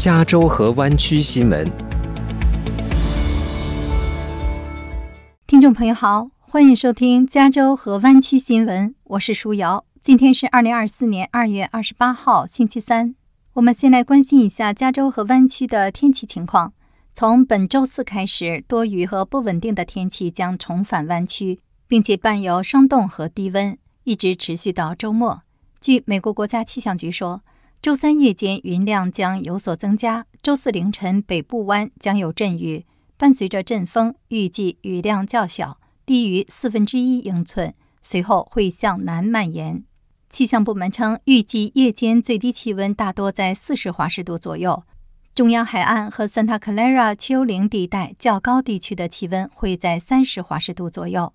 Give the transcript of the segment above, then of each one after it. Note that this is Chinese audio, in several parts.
加州和湾区新闻。听众朋友好，欢迎收听加州和湾区新闻，我是舒瑶。今天是二零二四年二月二十八号，星期三。我们先来关心一下加州和湾区的天气情况。从本周四开始，多雨和不稳定的天气将重返湾区，并且伴有霜冻和低温，一直持续到周末。据美国国家气象局说，周三夜间云量将有所增加，周四凌晨北部湾将有阵雨，伴随着阵风，预计雨量较小，低于四分之一英寸，随后会向南蔓延。气象部门称，预计夜间最低气温大多在四十华氏度左右。中央海岸和 Santa Clara 丘陵地带较高地区的气温会在三十华氏度左右。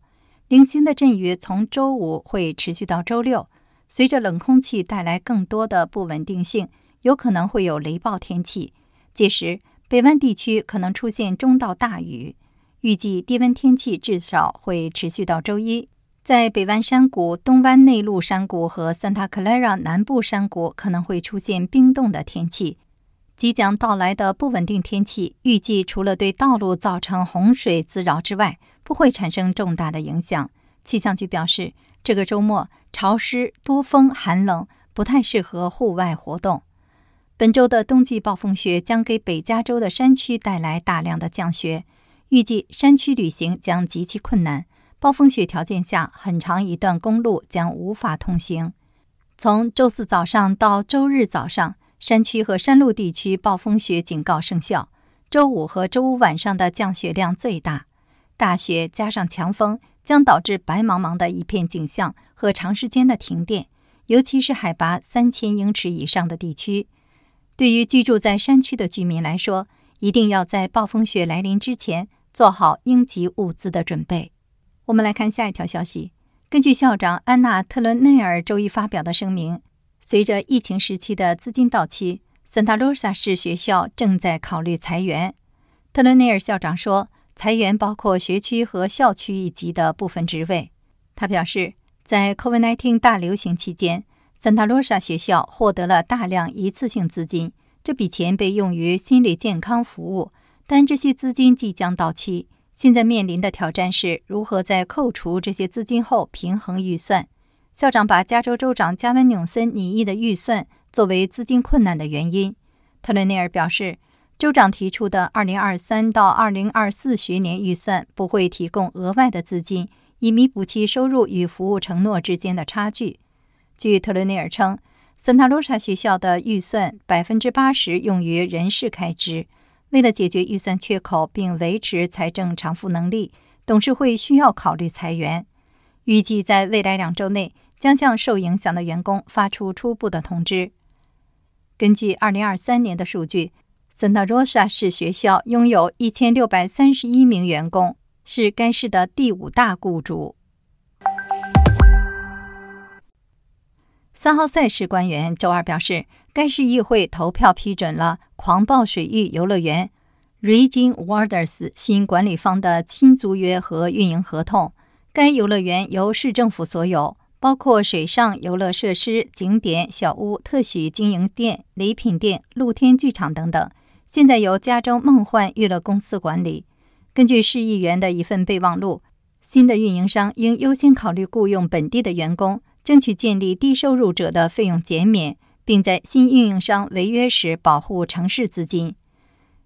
零星的阵雨从周五会持续到周六。随着冷空气带来更多的不稳定性，有可能会有雷暴天气。届时，北湾地区可能出现中到大雨。预计低温天气至少会持续到周一。在北湾山谷、东湾内陆山谷和 Santa Clara 南部山谷可能会出现冰冻的天气。即将到来的不稳定天气，预计除了对道路造成洪水滋扰之外，不会产生重大的影响。气象局表示，这个周末潮湿、多风、寒冷，不太适合户外活动。本周的冬季暴风雪将给北加州的山区带来大量的降雪，预计山区旅行将极其困难。暴风雪条件下，很长一段公路将无法通行。从周四早上到周日早上，山区和山路地区暴风雪警告生效。周五和周五晚上的降雪量最大，大雪加上强风将导致白茫茫的一片景象和长时间的停电，尤其是海拔三千英尺以上的地区。对于居住在山区的居民来说，一定要在暴风雪来临之前做好应急物资的准备。我们来看下一条消息。根据校长安娜·特伦内尔周一发表的声明，随着疫情时期的资金到期，圣塔罗萨市学校正在考虑裁员。特伦内尔校长说，裁员包括学区和校区一级的部分职位。他表示，在 COVID-19 大流行期间，圣塔罗萨学校获得了大量一次性资金，这笔钱被用于心理健康服务，但这些资金即将到期。现在面临的挑战是如何在扣除这些资金后平衡预算。校长把加州州长加文纽森拟议的预算作为资金困难的原因。特伦内尔表示，州长提出的2023到2024学年预算不会提供额外的资金，以弥补其收入与服务承诺之间的差距。据特伦内尔称，圣塔罗莎学校的预算百分之八十用于人事开支。为了解决预算缺口并维持财政偿付能力，董事会需要考虑裁员。预计在未来两周内将向受影响的员工发出初步的通知。根据2023年的数据，Santa Rosa 市学校拥有1631名员工，是该市的第五大雇主。三号赛事官员周二表示。该市议会投票批准了狂暴水域游乐园 （Regin Waters 新管理方的新租约和运营合同。该游乐园由市政府所有，包括水上游乐设施、景点、小屋、特许经营店、礼品店、露天剧场等等。现在由加州梦幻娱乐公司管理。根据市议员的一份备忘录，新的运营商应优先考虑雇佣本地的员工，争取建立低收入者的费用减免。并在新运营商违约时保护城市资金。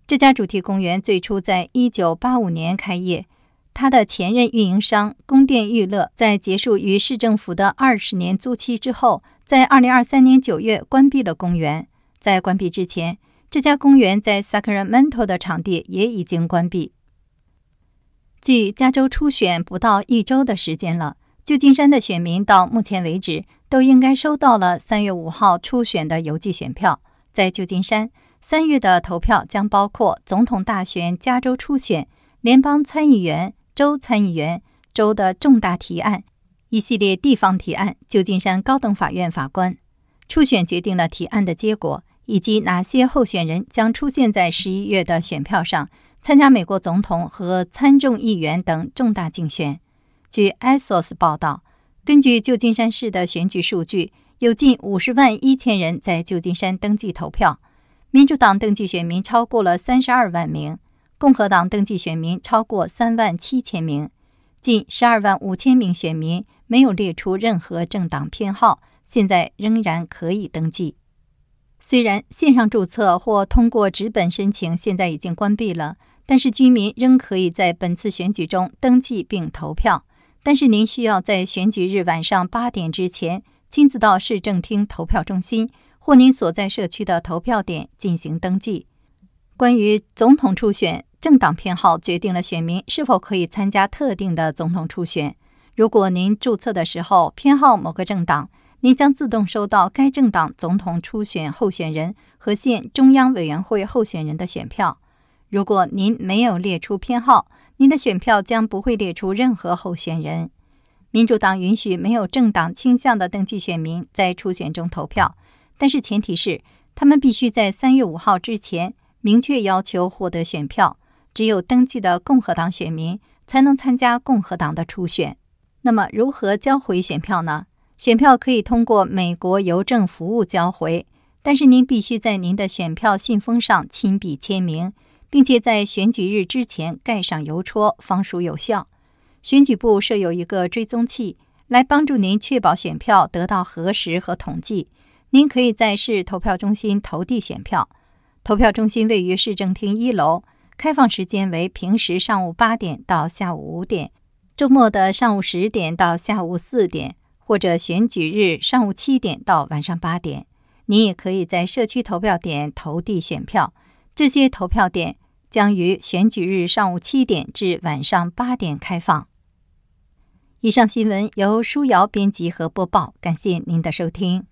这家主题公园最初在一九八五年开业，它的前任运营商宫殿娱乐在结束与市政府的二十年租期之后，在二零二三年九月关闭了公园。在关闭之前，这家公园在 Sacramento 的场地也已经关闭。距加州初选不到一周的时间了，旧金山的选民到目前为止。都应该收到了三月五号初选的邮寄选票。在旧金山，三月的投票将包括总统大选、加州初选、联邦参议员、州参议员、州的重大提案、一系列地方提案。旧金山高等法院法官初选决定了提案的结果，以及哪些候选人将出现在十一月的选票上参加美国总统和参众议员等重大竞选。据 ASOS 报道。根据旧金山市的选举数据，有近五十万一千人在旧金山登记投票。民主党登记选民超过了三十二万名，共和党登记选民超过三万七千名，近十二万五千名选民没有列出任何政党偏好，现在仍然可以登记。虽然线上注册或通过纸本申请现在已经关闭了，但是居民仍可以在本次选举中登记并投票。但是您需要在选举日晚上八点之前亲自到市政厅投票中心。或您所在社区的投票点进行登记。关于总统初选，政党偏好决定了选民是否可以参加特定的总统初选。如果您注册的时候偏好某个政党，您将自动收到该政党总统初选候选人和县中央委员会候选人的选票。如果您没有列出偏好，您的选票将不会列出任何候选人。民主党允许没有政党倾向的登记选民在初选中投票。但是前提是，他们必须在三月五号之前明确要求获得选票。只有登记的共和党选民才能参加共和党的初选。那么，如何交回选票呢？选票可以通过美国邮政服务交回，但是您必须在您的选票信封上亲笔签名，并且在选举日之前盖上邮戳，方属有效。选举部设有一个追踪器，来帮助您确保选票得到核实和统计。您可以在市投票中心投递选票。投票中心位于市政厅一楼，开放时间为平时上午八点到下午五点，周末的上午十点到下午四点，或者选举日上午七点到晚上八点。您也可以在社区投票点投递选票。这些投票点将于选举日上午七点至晚上八点开放。以上新闻由舒瑶编辑和播报，感谢您的收听。